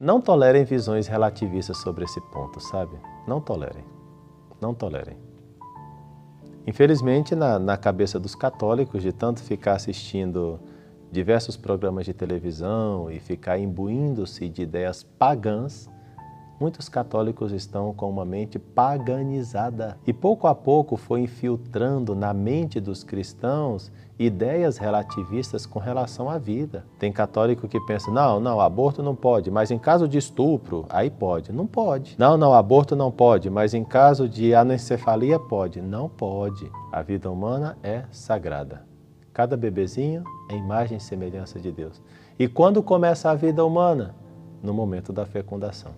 Não tolerem visões relativistas sobre esse ponto, sabe? Não tolerem. Não tolerem. Infelizmente, na, na cabeça dos católicos, de tanto ficar assistindo diversos programas de televisão e ficar imbuindo-se de ideias pagãs, muitos católicos estão com uma mente paganizada. E pouco a pouco foi infiltrando na mente dos cristãos ideias relativistas com relação à vida. Tem católico que pensa: não, não, aborto não pode, mas em caso de estupro, aí pode. Não pode. Não, não, aborto não pode, mas em caso de anencefalia, pode. Não pode. A vida humana é sagrada. Cada bebezinho é imagem e semelhança de Deus. E quando começa a vida humana? No momento da fecundação.